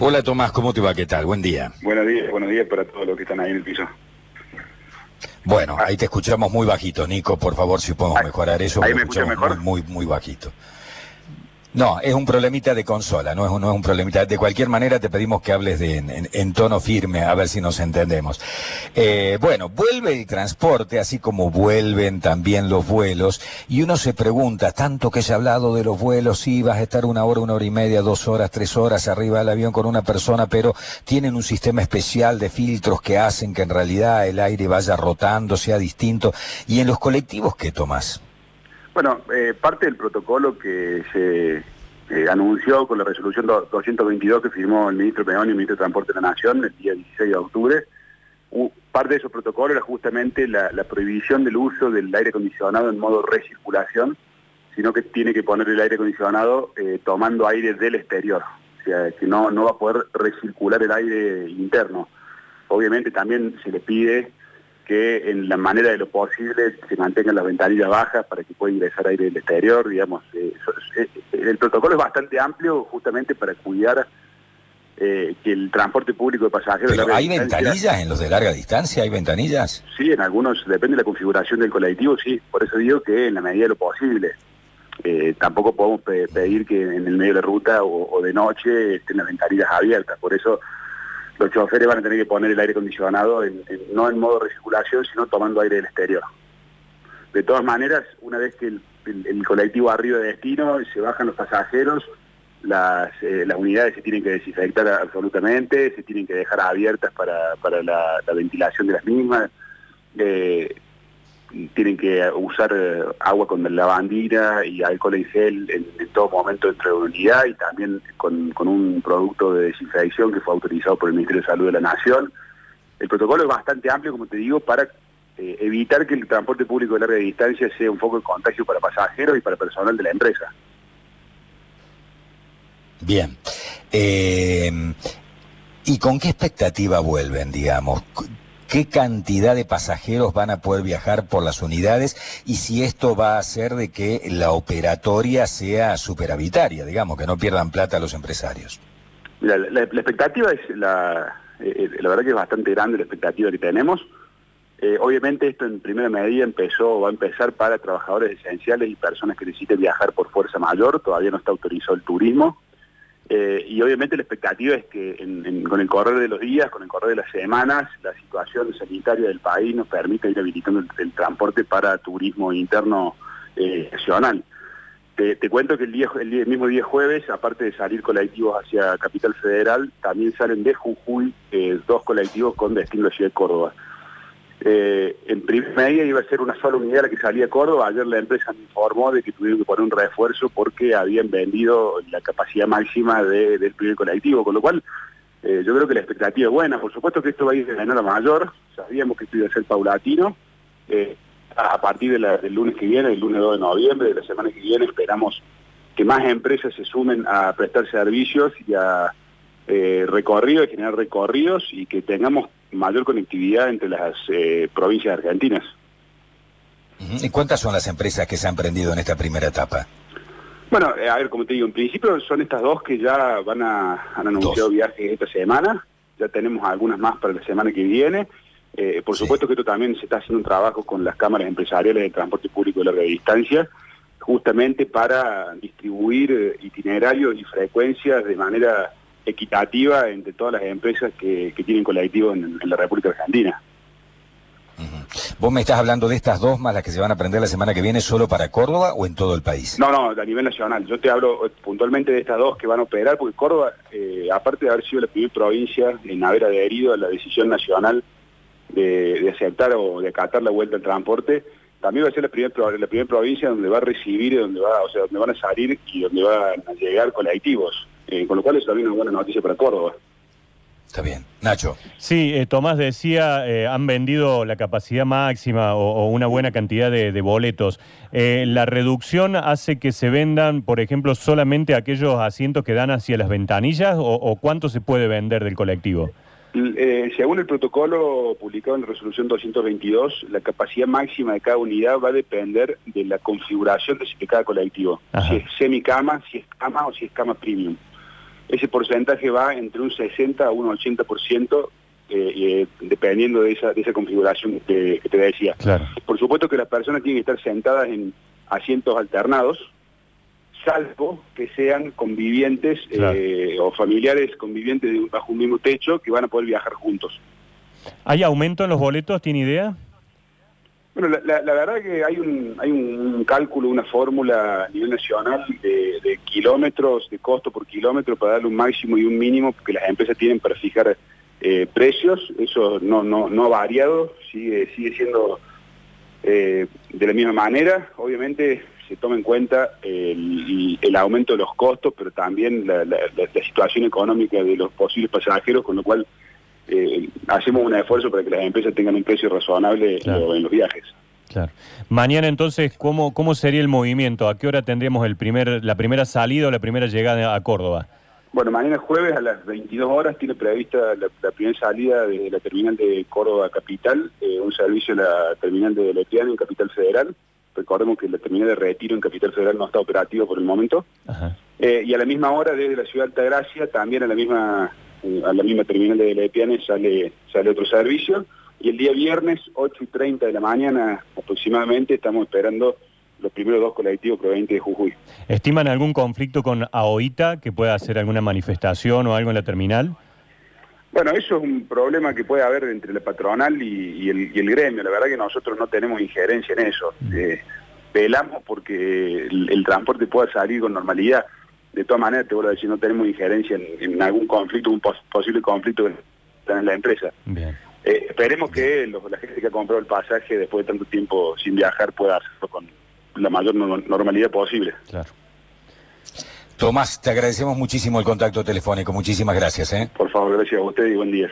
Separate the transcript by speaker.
Speaker 1: Hola Tomás, ¿cómo te va? ¿Qué tal? Buen día.
Speaker 2: Buenos días, buenos días para todos los que están ahí en el piso.
Speaker 1: Bueno, ahí te escuchamos muy bajito, Nico, por favor, si podemos mejorar eso.
Speaker 2: ¿Ahí me mejor?
Speaker 1: Muy, muy, muy bajito. No, es un problemita de consola, no es, un, no es un problemita. De cualquier manera te pedimos que hables de, en, tono firme, a ver si nos entendemos. Eh, bueno, vuelve el transporte, así como vuelven también los vuelos, y uno se pregunta, tanto que se ha hablado de los vuelos, sí, vas a estar una hora, una hora y media, dos horas, tres horas arriba del avión con una persona, pero tienen un sistema especial de filtros que hacen que en realidad el aire vaya rotando, sea distinto. ¿Y en los colectivos qué tomas?
Speaker 2: Bueno, eh, parte del protocolo que se eh, anunció con la resolución do- 222 que firmó el ministro Peón y el ministro de Transporte de la Nación el día 16 de octubre, parte de esos protocolos era justamente la, la prohibición del uso del aire acondicionado en modo recirculación, sino que tiene que poner el aire acondicionado eh, tomando aire del exterior, o sea, que no, no va a poder recircular el aire interno. Obviamente también se le pide que en la manera de lo posible se mantengan las ventanillas bajas para que pueda ingresar aire del exterior, digamos. eh, eso- eh, el protocolo es bastante amplio justamente para cuidar eh, que el transporte público de pasajeros...
Speaker 1: Pero ¿hay
Speaker 2: distancia-
Speaker 1: ventanillas en los de larga distancia? ¿Hay ventanillas?
Speaker 2: Sí, en algunos, depende de la configuración del colectivo, sí. Por eso digo que en la medida de lo posible. Eh, tampoco podemos pe- pedir que en el medio de la ruta o, o de noche estén las ventanillas abiertas. Por eso los choferes van a tener que poner el aire acondicionado no en modo recirculación, sino tomando aire del exterior. De todas maneras, una vez que el, colectivo arriba de destino, se bajan los pasajeros, las, eh, las unidades se tienen que desinfectar absolutamente, se tienen que dejar abiertas para, la ventilación de las mismas, eh, tienen que usar eh, agua con lavandina y alcohol en gel en, todo momento dentro de la unidad y también con, con un producto de desinfección que fue autorizado por el Ministerio de Salud de la Nación. El protocolo es bastante amplio, como te digo, para eh, evitar que el transporte público de larga distancia sea un foco de contagio para pasajeros y para personal de la empresa.
Speaker 1: Bien. Eh, ¿Y con qué expectativa vuelven, digamos? ¿Qué cantidad de pasajeros van a poder viajar por las unidades? Y si esto va a hacer de que la operatoria sea superavitaria, digamos, que no pierdan plata los empresarios.
Speaker 2: Mira, la, expectativa es la, eh, la verdad que es bastante grande la expectativa que tenemos. Eh, obviamente esto en primera medida empezó, va a empezar para trabajadores esenciales y personas que necesiten viajar por fuerza mayor, todavía no está autorizado el turismo. Eh, y obviamente la expectativa es que con el correr de los días, con el correr de las semanas, la situación sanitaria del país nos permita ir habilitando el, transporte para turismo interno eh, nacional. Te, cuento que el, mismo día jueves, aparte de salir colectivos hacia Capital Federal, también salen de Jujuy eh, dos colectivos con destino a Ciudad de Córdoba. Eh, en primer medida iba a ser una sola unidad la que salía a Córdoba. Ayer la empresa me informó de que tuvieron que poner un refuerzo porque habían vendido la capacidad máxima de- del primer colectivo, con lo cual eh, yo creo que la expectativa es buena. Por supuesto que esto va a ir de menor a mayor. Sabíamos que esto iba a ser paulatino. Eh, a partir del lunes que viene, el lunes 2 de noviembre, de la semana que viene, esperamos que más empresas se sumen a prestar servicios y a eh, recorridos, a generar recorridos y que tengamos mayor conectividad entre las eh, provincias argentinas.
Speaker 1: ¿Y cuántas son las empresas que se han prendido en esta primera etapa?
Speaker 2: Bueno, eh, a ver, como te digo, en principio son estas dos que ya van a, han anunciado
Speaker 1: Dos.
Speaker 2: viajes esta semana, ya tenemos algunas más para la semana que viene. Eh, por
Speaker 1: Sí.
Speaker 2: supuesto que esto también se está haciendo un trabajo con las cámaras empresariales de transporte público de larga distancia, justamente para distribuir itinerarios y frecuencias de manera equitativa entre todas las empresas que, que tienen colectivos en, en la República Argentina.
Speaker 1: ¿Vos me estás hablando de estas dos más las que se van a prender la semana que viene solo para Córdoba o en todo el país?
Speaker 2: No, no, a nivel nacional. Yo te hablo eh, puntualmente de estas dos que van a operar, porque Córdoba, eh, aparte de haber sido la primera provincia en haber adherido a la decisión nacional de, de aceptar o de acatar la vuelta al transporte, también va a ser la primera la provincia donde va a recibir, y donde va, o sea, donde van a salir y donde van a llegar colectivos. Eh, con lo cual eso también es una buena noticia para Córdoba.
Speaker 1: Está bien. Nacho.
Speaker 3: Sí, eh, Tomás decía, eh, han vendido la capacidad máxima o, o una buena cantidad de, de boletos. Eh, ¿La reducción hace que se vendan, por ejemplo, solamente aquellos asientos que dan hacia las ventanillas o, o cuánto se puede vender del colectivo?
Speaker 2: Eh, según el protocolo publicado en la resolución 222, la capacidad máxima de cada unidad va a depender de la configuración de, de cada colectivo.
Speaker 3: Ajá.
Speaker 2: Si es semicama, si es cama o si es cama premium. Ese porcentaje va entre un 60 a un 80%, eh, eh, dependiendo de esa, de esa configuración que, te decía. Por supuesto que las personas tienen que estar sentadas en asientos alternados, salvo que sean convivientes eh, o familiares convivientes bajo un mismo techo que van a poder viajar juntos.
Speaker 3: ¿Hay aumento en los boletos? ¿Tiene idea?
Speaker 2: Bueno, la, verdad que hay un, hay un cálculo, una fórmula a nivel nacional de, kilómetros, de costo por kilómetro para darle un máximo y un mínimo que las empresas tienen para fijar eh, precios. Eso no, no, no ha variado, sigue, sigue siendo eh, de la misma manera. Obviamente se toma en cuenta el, el aumento de los costos, pero también la, situación económica de los posibles pasajeros, con lo cual eh, hacemos un esfuerzo para que las empresas tengan un precio razonable en los viajes.
Speaker 3: Claro. Mañana entonces, ¿cómo, ¿cómo sería el movimiento? ¿A qué hora tendremos el primer, la primera salida o la primera llegada a Córdoba?
Speaker 2: Bueno, mañana jueves a las 22 horas tiene prevista la, primera salida de la terminal de Córdoba Capital, eh, un servicio a la terminal de Letiano en Capital Federal. Recordemos que la terminal de Retiro en Capital Federal no está operativa por el momento. Eh, y a la misma hora desde la ciudad de Altagracia, también a la misma a la misma terminal de Letiane sale, sale otro servicio. Y el día viernes, 8 y 30 de la mañana aproximadamente, estamos esperando los primeros dos colectivos provenientes de Jujuy.
Speaker 3: ¿Estiman algún conflicto con AOITA que pueda hacer alguna manifestación o algo en la terminal?
Speaker 2: Bueno, eso es un problema que puede haber entre la patronal y, el, gremio. La verdad que nosotros no tenemos injerencia en eso. Mm. Eh, velamos porque el, transporte pueda salir con normalidad. De todas maneras, te vuelvo a decir, no tenemos injerencia en, algún conflicto, un posible conflicto en la empresa. Bien. Eh, esperemos que la gente que ha comprado el pasaje después de tanto tiempo sin viajar pueda hacerlo con la mayor normalidad posible. Claro.
Speaker 1: Tomás, te agradecemos muchísimo el contacto telefónico. Muchísimas gracias. ¿eh?
Speaker 2: Por favor, gracias a usted y buen día.